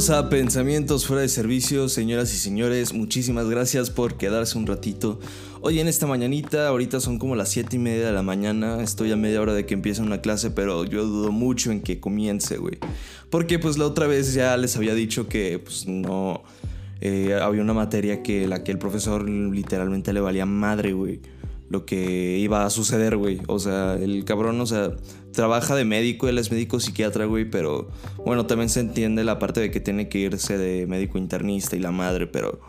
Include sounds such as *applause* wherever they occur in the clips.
Bienvenidos a Pensamientos fuera de servicio, señoras y señores. Muchísimas gracias por quedarse un ratito. Hoy en esta mañanita, ahorita son como las 7 y media de la mañana. Estoy a media hora de que empiece una clase, pero yo dudo mucho en que comience, güey. Porque pues la otra vez ya les había dicho que pues no... Eh, había una materia que la que el profesor literalmente le valía madre, güey lo que iba a suceder, güey. O sea, el cabrón, o sea, trabaja de médico, él es médico psiquiatra, güey, pero bueno, también se entiende la parte de que tiene que irse de médico internista y la madre, pero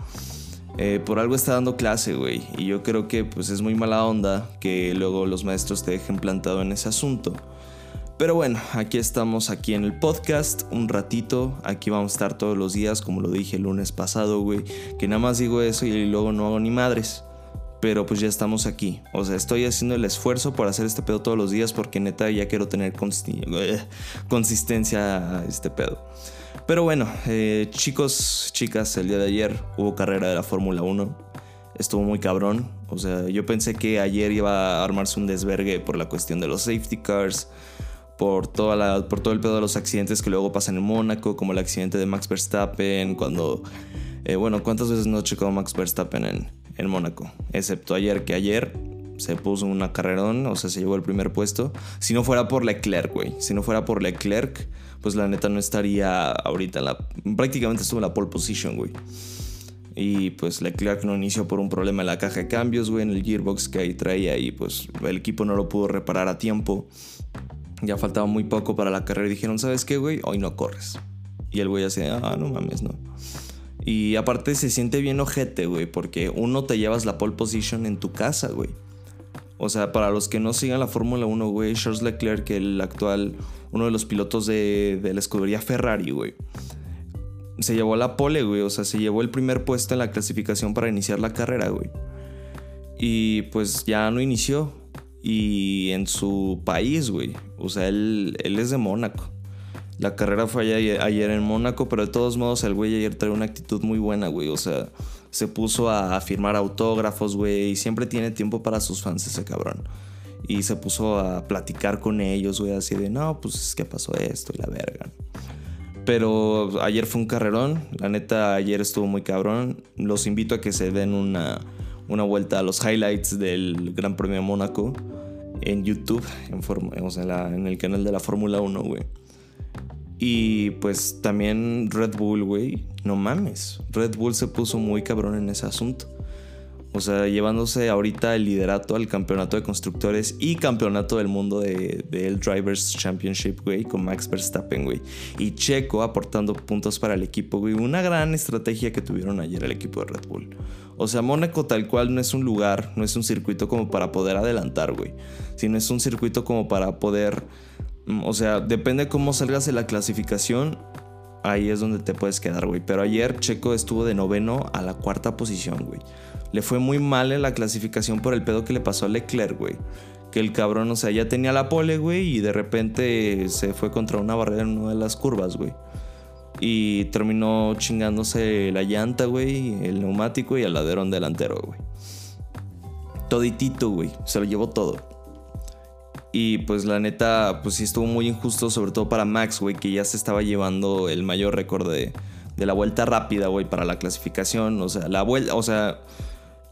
eh, por algo está dando clase, güey. Y yo creo que pues es muy mala onda que luego los maestros te dejen plantado en ese asunto. Pero bueno, aquí estamos aquí en el podcast un ratito. Aquí vamos a estar todos los días, como lo dije el lunes pasado, güey. Que nada más digo eso y luego no hago ni madres pero pues ya estamos aquí. O sea, estoy haciendo el esfuerzo por hacer este pedo todos los días porque neta ya quiero tener consistencia a este pedo. Pero bueno, eh, chicos, chicas, el día de ayer hubo carrera de la Fórmula 1. Estuvo muy cabrón. O sea, yo pensé que ayer iba a armarse un desvergue por la cuestión de los safety cars. Por, toda la, por todo el pedo de los accidentes que luego pasan en Mónaco, como el accidente de Max Verstappen, cuando... Eh, bueno, ¿cuántas veces no checó Max Verstappen en, en Mónaco. Excepto ayer, que ayer se puso una carrerón, o sea, se llevó el primer puesto. Si no fuera por Leclerc, güey. Si no fuera por Leclerc, pues la neta no estaría ahorita la. Prácticamente estuvo en la pole position, güey. Y pues Leclerc no inició por un problema en la caja de cambios, güey, en el gearbox que ahí traía y pues el equipo no lo pudo reparar a tiempo. Ya faltaba muy poco para la carrera y dijeron, ¿sabes qué, güey? Hoy no corres. Y el güey así, ah, no mames, no. Y aparte se siente bien ojete, güey, porque uno te llevas la pole position en tu casa, güey. O sea, para los que no sigan la Fórmula 1, güey, Charles Leclerc, el actual, uno de los pilotos de, de la escudería Ferrari, güey, se llevó la pole, güey. O sea, se llevó el primer puesto en la clasificación para iniciar la carrera, güey. Y pues ya no inició. Y en su país, güey. O sea, él, él es de Mónaco. La carrera fue ayer, en Mónaco, pero de todos modos el güey ayer trae una actitud muy buena, güey. O sea, se puso a, firmar autógrafos, güey. Y siempre tiene tiempo para sus fans ese cabrón. Y se puso a platicar con ellos, güey, así de, no, pues es que pasó esto y la verga. Pero ayer fue un carrerón. La neta, ayer estuvo muy cabrón. Los invito a que se den una, una vuelta a los highlights del Gran Premio de Mónaco en YouTube, en, en el canal de la Fórmula 1, güey. Y pues también Red Bull, güey, no mames. Red Bull se puso muy cabrón en ese asunto. O sea, llevándose ahorita el liderato al campeonato de constructores y campeonato del mundo de, el Drivers Championship, güey, con Max Verstappen, güey. Y Checo aportando puntos para el equipo, güey. Una gran estrategia que tuvieron ayer el equipo de Red Bull. O sea, Mónaco tal cual no es un lugar, no es un circuito como para poder adelantar, güey. Sino es un circuito como para poder o sea, depende cómo salgas de la clasificación. Ahí es donde te puedes quedar, güey. Pero ayer Checo estuvo de noveno a la cuarta posición, güey. Le fue muy mal en la clasificación por el pedo que le pasó a Leclerc, güey. Que el cabrón, o sea, ya tenía la pole, güey, y de repente se fue contra una barrera en una de las curvas, güey. Y terminó chingándose la llanta, güey, el neumático y el laderón delantero, güey. Toditito, güey. Se lo llevó todo. Y pues la neta, pues sí estuvo muy injusto, sobre todo para Max, güey, que ya se estaba llevando el mayor récord de, la vuelta rápida, güey, para la clasificación. O sea, la vuelta, o sea,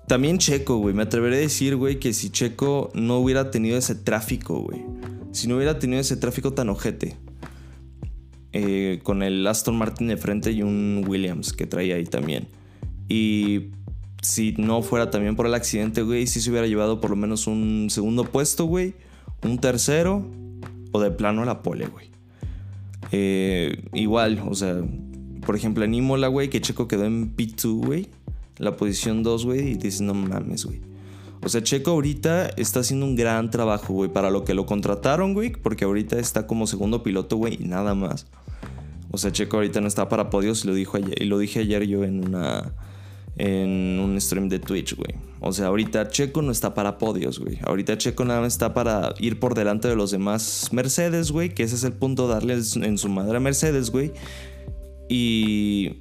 también Checo, güey. Me atreveré a decir, güey, que si Checo no hubiera tenido ese tráfico, güey. Si no hubiera tenido ese tráfico tan ojete. Eh, con el Aston Martin de frente y un Williams que traía ahí también. Y si no fuera también por el accidente, güey, sí se hubiera llevado por lo menos un segundo puesto, güey un tercero o de plano la pole, güey. Eh, igual, o sea, por ejemplo en Imola, güey, que Checo quedó en P2, güey, la posición 2, güey, y dices, no mames, güey. O sea, Checo ahorita está haciendo un gran trabajo, güey, para lo que lo contrataron, güey, porque ahorita está como segundo piloto, güey, y nada más. O sea, Checo ahorita no está para podios y lo, dijo y lo dije ayer yo en una en un stream de Twitch, güey. O sea, ahorita Checo no está para podios, güey. Ahorita Checo nada más está para ir por delante de los demás Mercedes, güey. Que ese es el punto, darles en su madre a Mercedes, güey. Y,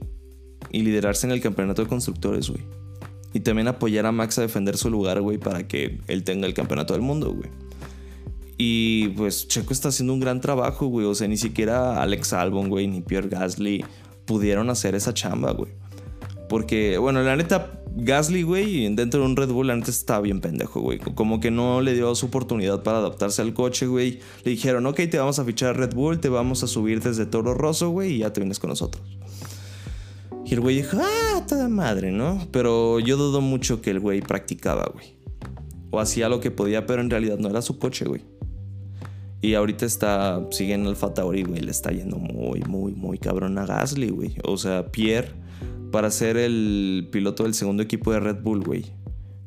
y liderarse en el campeonato de constructores, güey. Y también apoyar a Max a defender su lugar, güey, para que él tenga el campeonato del mundo, güey. Y pues Checo está haciendo un gran trabajo, güey. O sea, ni siquiera Alex Albon, güey, ni Pierre Gasly pudieron hacer esa chamba, güey. Porque, bueno, la neta, Gasly, güey, dentro de un Red Bull, la neta bien pendejo, güey. Como que no le dio su oportunidad para adaptarse al coche, güey. Le dijeron, ok, te vamos a fichar Red Bull, te vamos a subir desde Toro Rosso, güey, y ya te vienes con nosotros. Y el güey dijo, ah, toda madre, ¿no? Pero yo dudo mucho que el güey practicaba, güey. O hacía lo que podía, pero en realidad no era su coche, güey. Y ahorita está, sigue en Alfa Tauri, güey. Le está yendo muy, muy, muy cabrón a Gasly, güey. O sea, Pierre, para ser el piloto del segundo equipo de Red Bull, güey.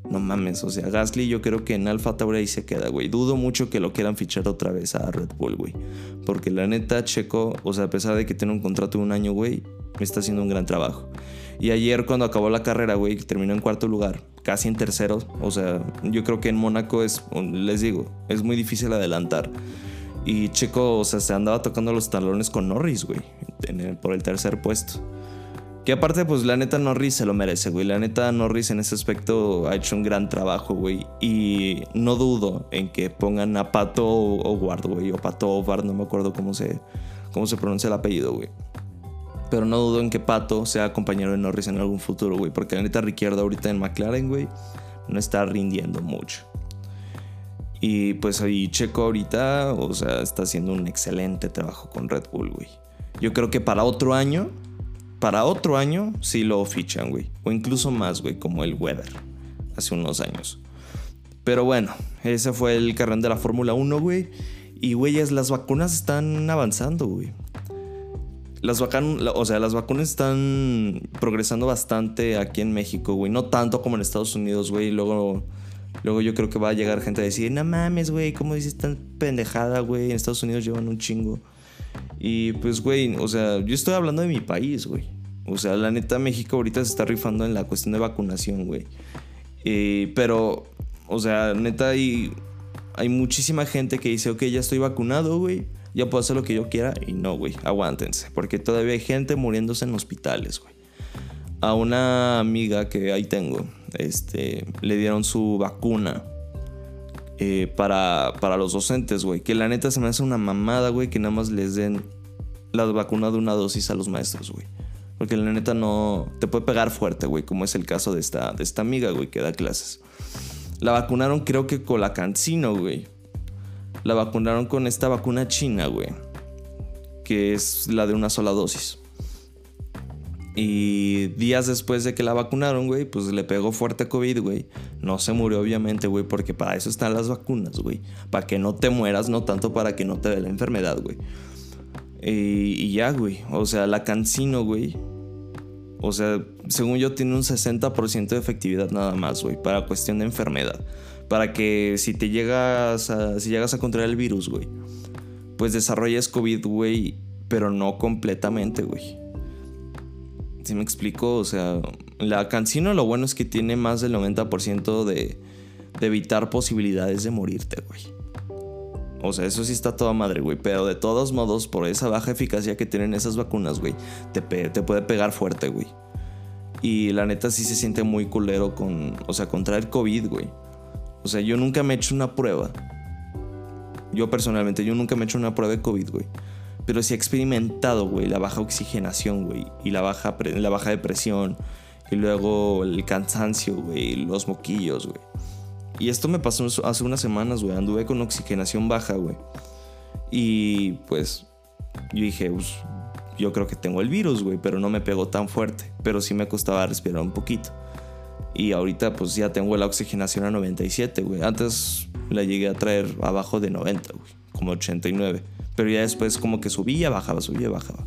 No mames, o sea, Gasly yo creo que en Alfa Tauri se queda, güey. Dudo mucho que lo quieran fichar otra vez a Red Bull, güey. Porque la neta, Checo, o sea, a pesar de que tiene un contrato de un año, güey, está haciendo un gran trabajo. Y ayer cuando acabó la carrera, güey, terminó en cuarto lugar, casi en tercero. O sea, yo creo que en Mónaco es, les digo, es muy difícil adelantar. Y Checo, o sea, se andaba tocando los talones con Norris, güey, por el tercer puesto. Que aparte, pues la neta Norris se lo merece, güey. La neta Norris en ese aspecto ha hecho un gran trabajo, güey. Y no dudo en que pongan a Pato o Ward, güey. O Pato o Ward, no me acuerdo cómo se, cómo se pronuncia el apellido, güey. Pero no dudo en que Pato sea compañero de Norris en algún futuro, güey. Porque la neta Ricciardo ahorita en McLaren, güey, no está rindiendo mucho. Y pues ahí Checo ahorita, o sea, está haciendo un excelente trabajo con Red Bull, güey. Yo creo que para otro año, para otro año sí lo fichan, güey. O incluso más, güey, como el Weber, hace unos años. Pero bueno, ese fue el carrón de la Fórmula 1, güey. Y, güeyes, las vacunas están avanzando, güey las vacunas, o sea, las vacunas están progresando bastante aquí en México, güey. No tanto como en Estados Unidos, güey. Luego, luego yo creo que va a llegar gente a decir, no mames, güey, ¿cómo dices tan pendejada, güey? En Estados Unidos llevan un chingo. Y pues, güey, o sea, yo estoy hablando de mi país, güey. O sea, la neta, México ahorita se está rifando en la cuestión de vacunación, güey. Eh, pero, o sea, neta, hay, hay muchísima gente que dice, ok, ya estoy vacunado, güey ya puedo hacer lo que yo quiera y no, güey, aguántense, porque todavía hay gente muriéndose en hospitales, güey. A una amiga que ahí tengo, este, le dieron su vacuna eh, para, para los docentes, güey. Que la neta se me hace una mamada, güey, que nada más les den la vacuna de una dosis a los maestros, güey. Porque la neta no te puede pegar fuerte, güey, como es el caso de esta, de esta amiga, güey, que da clases. La vacunaron creo que con la cancino, güey la vacunaron con esta vacuna china, güey. Que es la de una sola dosis. Y días después de que la vacunaron, güey, pues le pegó fuerte COVID, güey. No se murió, obviamente, güey, porque para eso están las vacunas, güey. Para que no te mueras, no tanto para que no te dé la enfermedad, güey. Y, ya, güey. O sea, la cancino, güey. O sea, según yo, tiene un 60% de efectividad nada más, güey, para cuestión de enfermedad para que si te llegas a, si llegas a contraer el virus, güey, pues desarrolles COVID, güey, pero no completamente, güey. Si me explico? O sea, la cancino lo bueno es que tiene más del 90% de, de evitar posibilidades de morirte, güey. O sea, eso sí está toda madre, güey. Pero de todos modos, por esa baja eficacia que tienen esas vacunas, güey, te, te puede pegar fuerte, güey. Y la neta sí se siente muy culero con, o sea, contraer COVID, güey. O sea, yo nunca me he hecho una prueba. Yo personalmente, yo nunca me he hecho una prueba de COVID, güey. Pero sí he experimentado, güey, la baja oxigenación, güey. Y la baja, la baja depresión. Y luego el cansancio, güey. Los moquillos, güey. Y esto me pasó hace unas semanas, güey. Anduve con oxigenación baja, güey. Y pues yo dije, pues, yo creo que tengo el virus, güey. Pero no me pegó tan fuerte. Pero sí me costaba respirar un poquito. Y ahorita pues ya tengo la oxigenación a 97, güey. Antes la llegué a traer abajo de 90, güey. Como 89. Pero ya después como que subía, bajaba, subía, bajaba.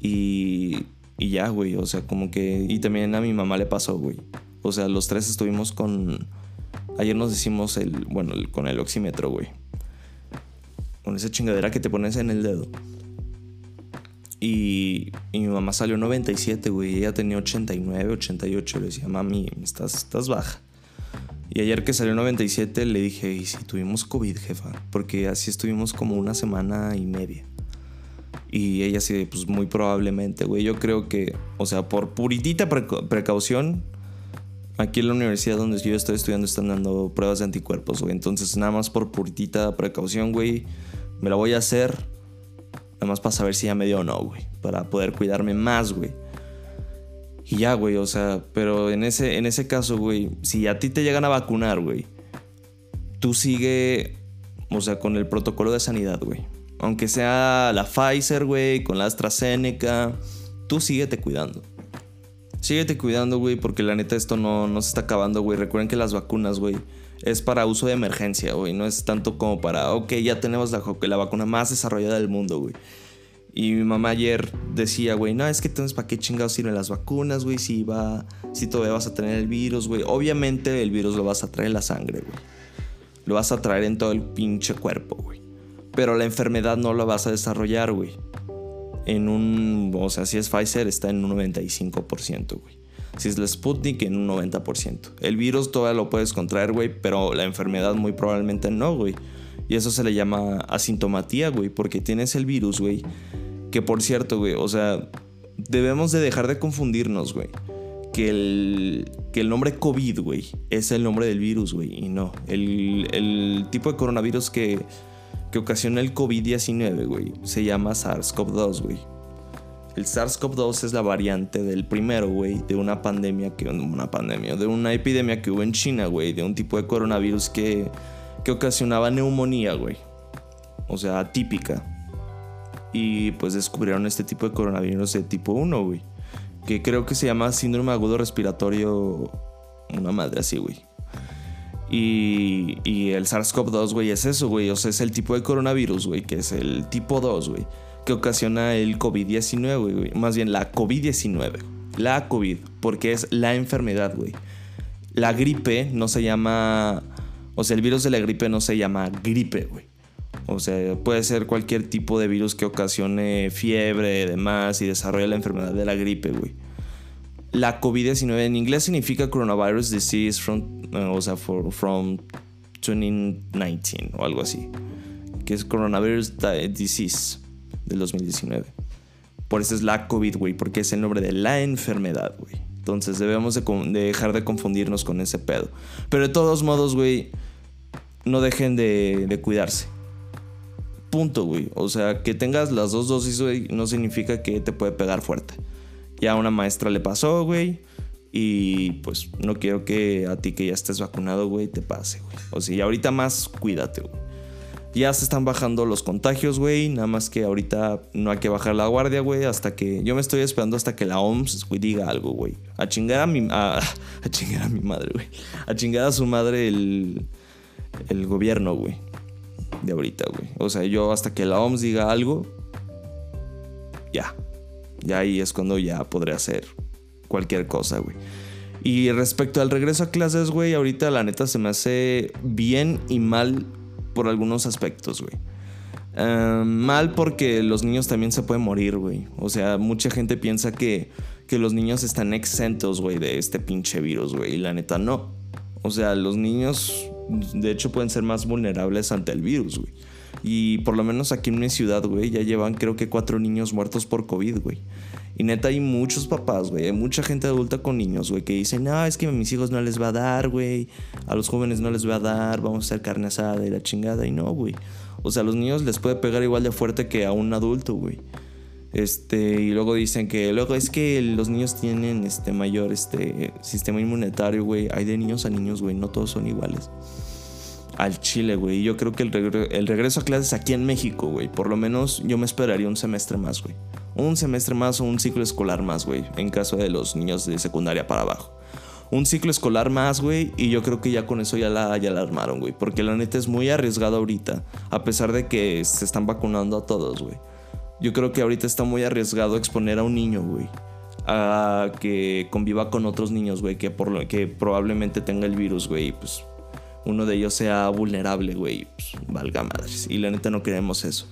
Y, y ya, güey. O sea, como que... Y también a mi mamá le pasó, güey. O sea, los tres estuvimos con... Ayer nos hicimos el... Bueno, con el oxímetro, güey. Con esa chingadera que te pones en el dedo. Y, mi mamá salió 97, güey. Ella tenía 89, 88. Le decía, mami, estás, estás baja. Y ayer que salió 97 le dije, ¿y si tuvimos COVID, jefa? Porque así estuvimos como una semana y media. Y ella sí, pues muy probablemente, güey. Yo creo que, o sea, por puritita precaución, aquí en la universidad donde yo estoy estudiando están dando pruebas de anticuerpos, güey. Entonces, nada más por puritita precaución, güey, me la voy a hacer Nada más para saber si ya me dio o no, güey. Para poder cuidarme más, güey. Y ya, güey, o sea, pero en ese, en ese caso, güey, si a ti te llegan a vacunar, güey, tú sigue, o sea, con el protocolo de sanidad, güey. Aunque sea la Pfizer, güey, con la AstraZeneca, tú síguete cuidando. Síguete cuidando, güey, porque la neta esto no, no se está acabando, güey. Recuerden que las vacunas, güey, es para uso de emergencia, güey. No es tanto como para, ok, ya tenemos la, la vacuna más desarrollada del mundo, güey. Y mi mamá ayer decía, güey, no, es que entonces para qué chingados sirven las vacunas, güey, si va, si todavía vas a tener el virus, güey. Obviamente el virus lo vas a traer en la sangre, güey. Lo vas a traer en todo el pinche cuerpo, güey. Pero la enfermedad no la vas a desarrollar, güey. En un, o sea, si es Pfizer está en un 95%, güey. Si es la Sputnik, en un 90%. El virus todavía lo puedes contraer, güey, pero la enfermedad muy probablemente no, güey. Y eso se le llama asintomatía, güey, porque tienes el virus, güey. Que por cierto, güey, o sea, debemos de dejar de confundirnos, güey. Que el, que el nombre COVID, güey, es el nombre del virus, güey. Y no, el, el tipo de coronavirus que, que ocasiona el COVID-19, güey, se llama SARS-CoV-2, güey. El SARS-CoV-2 es la variante del primero, güey, de una pandemia que una pandemia, de una epidemia que hubo en China, güey, de un tipo de coronavirus que que ocasionaba neumonía, güey. O sea, atípica. Y pues descubrieron este tipo de coronavirus de tipo 1, güey. Que creo que se llama síndrome agudo respiratorio. Una madre así, güey. Y, y el SARS-CoV-2, güey, es eso, güey. O sea, es el tipo de coronavirus, güey, que es el tipo 2, güey. Que ocasiona el COVID-19, güey. Más bien la COVID-19. La COVID, porque es la enfermedad, güey. La gripe no se llama o sea, el virus de la gripe no se llama gripe, güey. O sea, puede ser cualquier tipo de virus que ocasione fiebre, demás, y desarrolle la enfermedad de la gripe, güey. La COVID-19 en inglés significa Coronavirus Disease from, eh, o sea, from 2019 o algo así. Que es Coronavirus Disease del 2019. Por eso es la COVID, güey, porque es el nombre de la enfermedad, güey. Entonces debemos de, dejar de confundirnos con ese pedo. Pero de todos modos, güey, no dejen de, cuidarse. Punto, güey. O sea, que tengas las dos dosis, güey, no significa que te puede pegar fuerte. Ya a una maestra le pasó, güey. Y pues no quiero que a ti que ya estés vacunado, güey, te pase, güey. O sea, y ahorita más cuídate, güey. Ya se están bajando los contagios, güey. Nada más que ahorita no hay que bajar la guardia, güey. Hasta que. Yo me estoy esperando hasta que la OMS, güey, diga algo, güey. A chingar a mi. A, *laughs* a chingar a mi madre, güey. A chingar a su madre el. El gobierno, güey. De ahorita, güey. O sea, yo hasta que la OMS diga algo. Ya. Ya ahí es cuando ya podré hacer cualquier cosa, güey. Y respecto al regreso a clases, güey, ahorita la neta se me hace bien y mal por algunos aspectos, güey. Em, mal porque los niños también se pueden morir, güey. O sea, mucha gente piensa que, que los niños están exentos, güey, de este pinche virus, güey. Y la neta no. O sea, los niños, de hecho, pueden ser más vulnerables ante el virus, güey. Y por lo menos aquí en mi ciudad, güey, ya llevan creo que cuatro niños muertos por COVID, güey. Y neta hay muchos papás, güey, hay mucha gente adulta con niños, güey, que dicen, no, es que a mis hijos no les va a dar, güey, a los jóvenes no les va a dar, vamos a hacer carne asada y la chingada, y no, güey. O sea, a los niños les puede pegar igual de fuerte que a un adulto, güey. Este, y luego dicen que luego es que los niños tienen este mayor este sistema inmunitario, güey. Hay de niños a niños, güey, no todos son iguales al Chile, güey. Yo creo que el, regreso a clases aquí en México, güey, por lo menos yo me esperaría un semestre más, güey. Un semestre más o un ciclo escolar más, güey, en caso de los niños de secundaria para abajo. Un ciclo escolar más, güey, y yo creo que ya con eso ya la, ya la armaron, güey. Porque la neta es muy arriesgado ahorita, a pesar de que se están vacunando a todos, güey. Yo creo que ahorita está muy arriesgado exponer a un niño, güey. A que conviva con otros niños, güey, que, que probablemente tenga el virus, güey. Pues uno de ellos sea vulnerable, güey, pues, valga madres. Y la neta no queremos eso.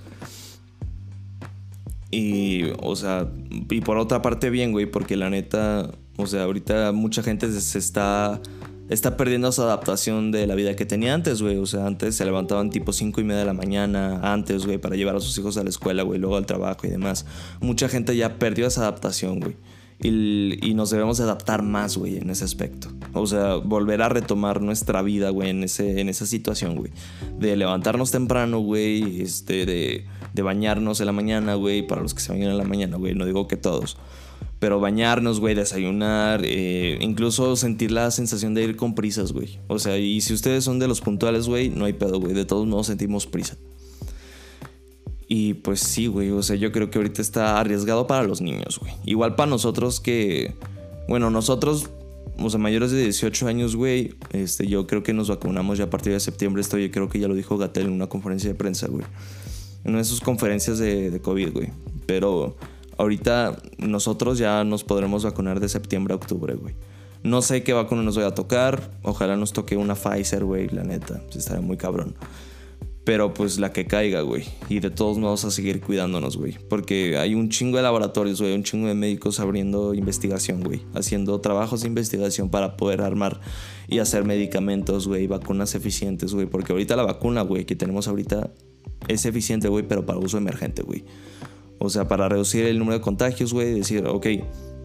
Y, o sea, y por otra parte bien, güey, porque la neta, o sea, ahorita mucha gente se está, está perdiendo esa adaptación de la vida que tenía antes, güey. O sea, antes se levantaban tipo 5 y media de la mañana, antes, güey, para llevar a sus hijos a la escuela, güey, luego al trabajo y demás. Mucha gente ya perdió esa adaptación, güey. Y, nos debemos adaptar más, güey, en ese aspecto. O sea, volver a retomar nuestra vida, güey, en, ese, en esa situación, güey. De levantarnos temprano, güey, este, de, de bañarnos en la mañana, güey, para los que se bañan en la mañana, güey, no digo que todos. Pero bañarnos, güey, desayunar, eh, incluso sentir la sensación de ir con prisas, güey. O sea, y si ustedes son de los puntuales, güey, no hay pedo, güey. De todos modos sentimos prisa. Y pues sí, güey, o sea, yo creo que ahorita está arriesgado para los niños, güey. Igual para nosotros que, bueno, nosotros, o sea, mayores de 18 años, güey, este, yo creo que nos vacunamos ya a partir de septiembre. Esto yo creo que ya lo dijo Gatel en una conferencia de prensa, güey. En una de sus conferencias de, COVID, güey. Pero ahorita nosotros ya nos podremos vacunar de septiembre a octubre, güey. No sé qué vacuna nos voy a tocar. Ojalá nos toque una Pfizer, güey, la neta. Estaría muy cabrón. Pero pues la que caiga, güey. Y de todos modos a seguir cuidándonos, güey. Porque hay un chingo de laboratorios, güey. Un chingo de médicos abriendo investigación, güey. Haciendo trabajos de investigación para poder armar y hacer medicamentos, güey. Vacunas eficientes, güey. Porque ahorita la vacuna, güey, que tenemos ahorita es eficiente, güey, pero para uso emergente, güey. O sea, para reducir el número de contagios, güey. Decir, ok.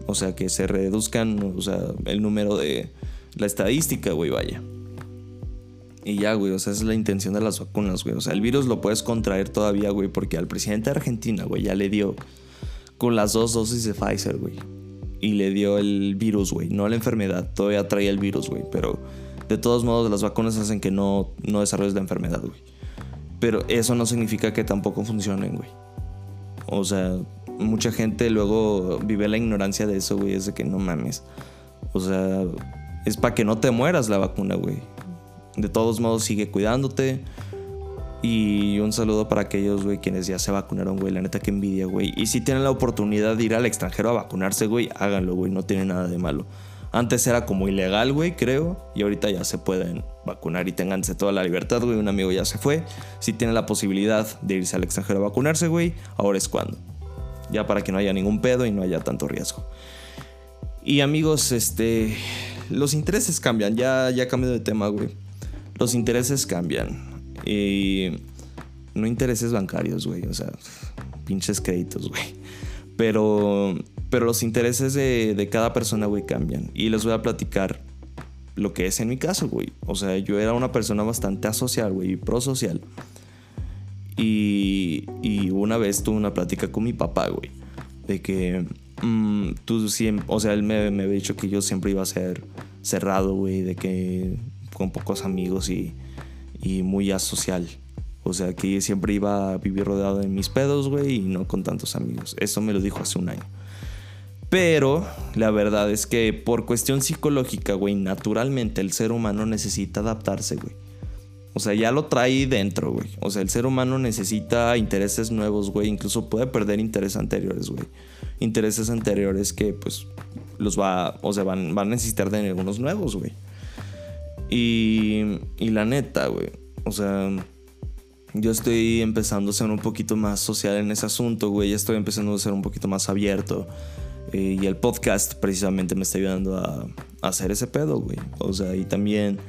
O sea, que se reduzcan, o sea, el número de la estadística, güey, vaya. Y ya, güey, o sea, esa es la intención de las vacunas, güey. O sea, el virus lo puedes contraer todavía, güey, porque al presidente de Argentina, güey, ya le dio con las dos dosis de Pfizer, güey. Y le dio el virus, güey, no la enfermedad. Todavía trae el virus, güey, pero de todos modos las vacunas hacen que no, no desarrolles la enfermedad, güey. Pero eso no significa que tampoco funcionen, güey. O sea, mucha gente luego vive la ignorancia de eso, güey, es de que no mames. O sea, es para que no te mueras la vacuna, güey. De todos modos, sigue cuidándote. Y un saludo para aquellos, güey, quienes ya se vacunaron, güey. La neta que envidia, güey. Y si tienen la oportunidad de ir al extranjero a vacunarse, güey, háganlo, güey. No tiene nada de malo. Antes era como ilegal, güey, creo. Y ahorita ya se pueden vacunar y tenganse toda la libertad, güey. Un amigo ya se fue. Si tienen la posibilidad de irse al extranjero a vacunarse, güey, ahora es cuando. Ya para que no haya ningún pedo y no haya tanto riesgo. Y amigos, este. Los intereses cambian. Ya, ya cambiado de tema, güey los intereses cambian. Y no intereses bancarios, güey. O sea, pinches créditos, güey. Pero, pero los intereses de, de cada persona, güey, cambian. Y les voy a platicar lo que es en mi caso, güey. O sea, yo era una persona bastante asocial, güey, y prosocial. Y, y una vez tuve una plática con mi papá, güey. De que mm, tú siempre, o sea, él me, me había dicho que yo siempre iba a ser cerrado, güey. De que con pocos amigos y, muy asocial. O sea, que siempre iba a vivir rodeado de mis pedos, güey, y no con tantos amigos. Eso me lo dijo hace un año. Pero la verdad es que por cuestión psicológica, güey, naturalmente el ser humano necesita adaptarse, güey. O sea, ya lo trae dentro, güey. O sea, el ser humano necesita intereses nuevos, güey. Incluso puede perder intereses anteriores, güey. Intereses anteriores que, pues, los va, o sea, van, van a necesitar de algunos nuevos, güey. Y, y la neta, güey. O sea, yo estoy empezando a ser un poquito más social en ese asunto, güey. Ya estoy empezando a ser un poquito más abierto. Eh, y el podcast precisamente me está ayudando a, a hacer ese pedo, güey. O sea, y también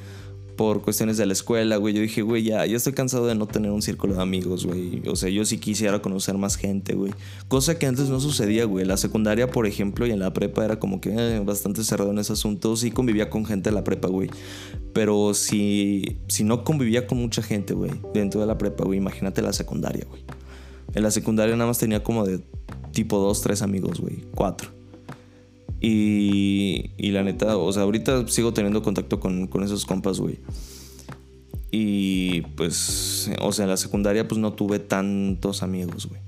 por cuestiones de la escuela, güey. Yo dije, güey, ya, ya estoy cansado de no tener un círculo de amigos, güey. O sea, yo sí quisiera conocer más gente, güey. Cosa que antes no sucedía, güey. La secundaria, por ejemplo, y en la prepa era como que eh, bastante cerrado en ese asunto. Sí convivía con gente de la prepa, güey. Pero si, si no convivía con mucha gente, güey, dentro de la prepa, güey, imagínate la secundaria, güey. En la secundaria nada más tenía como de tipo dos, tres amigos, güey. Cuatro. Y, y la neta, o sea, ahorita sigo teniendo contacto con, con esos compas, güey. Y pues, o sea, en la secundaria pues no tuve tantos amigos, güey.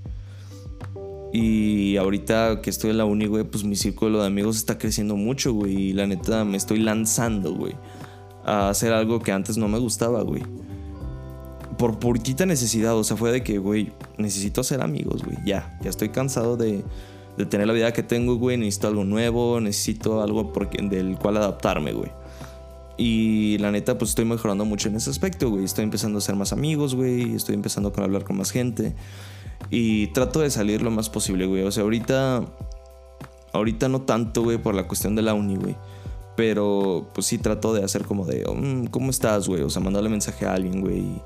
Y ahorita que estoy en la uni, güey, pues mi círculo de amigos está creciendo mucho, güey. Y la neta me estoy lanzando, güey, a hacer algo que antes no me gustaba, güey. Por purita necesidad, o sea, fue de que, güey, necesito hacer amigos, güey. Ya, ya estoy cansado de de tener la vida que tengo, güey, necesito algo nuevo, necesito algo del cual adaptarme, güey. Y la neta, pues estoy mejorando mucho en ese aspecto, güey. Estoy empezando a ser más amigos, güey. Estoy empezando a hablar con más gente. Y trato de salir lo más posible, güey. O sea, ahorita. Ahorita no tanto, güey, por la cuestión de la uni, güey. Pero pues sí trato de hacer como de, mm, ¿cómo estás, güey? O sea, mandarle mensaje a alguien, güey. Y,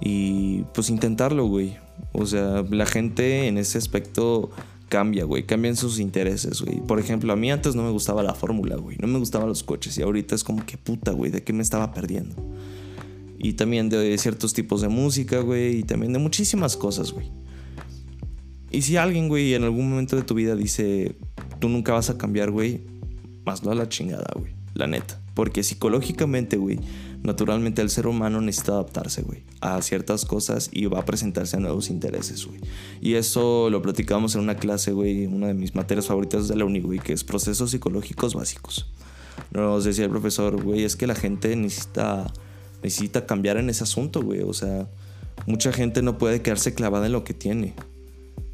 y pues intentarlo, güey. O sea, la gente en ese aspecto cambia, güey. Cambian sus intereses, güey. Por ejemplo, a mí antes no me gustaba la fórmula, güey. No me gustaban los coches. Y ahorita es como que puta, güey, ¿de qué me estaba perdiendo? Y también de ciertos tipos de música, güey. Y también de muchísimas cosas, güey. Y si alguien, güey, en algún momento de tu vida dice, tú nunca vas a cambiar, güey, no a la chingada, güey. La neta. Porque psicológicamente, güey, naturalmente el ser humano necesita adaptarse, güey, a ciertas cosas y va a presentarse a nuevos intereses, güey. Y eso lo platicamos en una clase, güey, una de mis materias favoritas de la uni, que es procesos psicológicos básicos. Nos decía el profesor, güey, es que la gente necesita, necesita cambiar en ese asunto, güey. O sea, mucha gente no puede quedarse clavada en lo que tiene.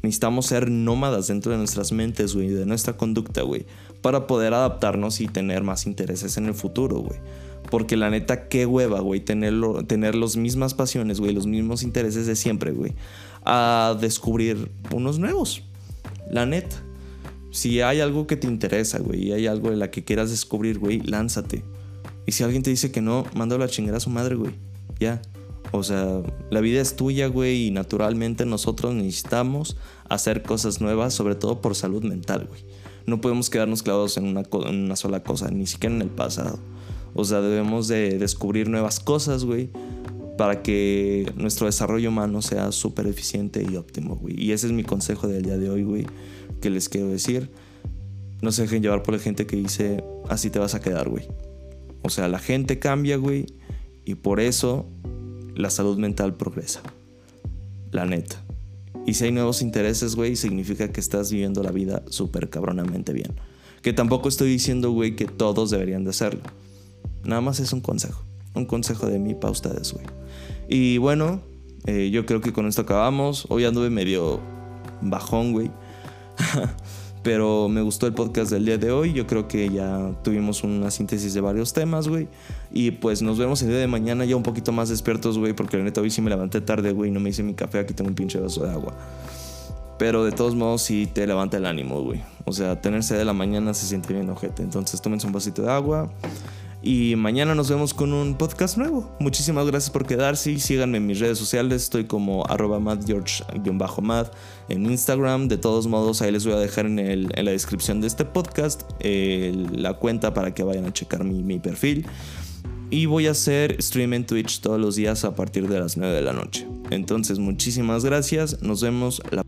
Necesitamos ser nómadas dentro de nuestras mentes, güey, de nuestra conducta, güey, para poder adaptarnos y tener más intereses en el futuro, güey. Porque la neta, qué hueva, güey, tener las mismas pasiones, güey, los mismos intereses de siempre, güey. A descubrir unos nuevos. La neta. Si hay algo que te interesa, güey, y hay algo de la que quieras descubrir, güey, lánzate. Y si alguien te dice que no, mándalo a chingar a su madre, güey. Ya. O sea, la vida es tuya, güey, y naturalmente nosotros necesitamos hacer cosas nuevas, sobre todo por salud mental, güey. No podemos quedarnos clavados en una sola cosa, ni siquiera en el pasado. O sea, debemos de descubrir nuevas cosas, güey, para que nuestro desarrollo humano sea súper eficiente y óptimo, güey. Y ese es mi consejo del día de hoy, güey, que les quiero decir. No se dejen llevar por la gente que dice, así te vas a quedar, güey. O sea, la gente cambia, güey, y por eso la salud mental progresa. La neta. Y si hay nuevos intereses, güey, significa que estás viviendo la vida súper cabronamente bien. Que tampoco estoy diciendo, güey, que todos deberían de hacerlo. Nada más es un consejo. Un consejo de mí para ustedes, güey. Y bueno, eh, yo creo que con esto acabamos. Hoy anduve medio bajón, güey. *laughs* Pero me gustó el podcast del día de hoy. Yo creo que ya tuvimos una síntesis de varios temas, güey. Y pues nos vemos el día de mañana ya un poquito más despiertos, güey. Porque la neta hoy sí me levanté tarde, güey. No me hice mi café. Aquí tengo un pinche vaso de agua. Pero de todos modos sí te levanta el ánimo, güey. O sea, tenerse de la mañana se siente bien ojete. Entonces tómense un vasito de agua. Y mañana nos vemos con un podcast nuevo. Muchísimas gracias por quedarse. Síganme en mis redes sociales. Estoy como arroba madgeorge-mad en Instagram. De todos modos, ahí les voy a dejar en, la descripción de este podcast la cuenta para que vayan a checar mi, perfil. Y voy a hacer stream en Twitch todos los días a partir de las 9 de la noche. Entonces, muchísimas gracias. Nos vemos la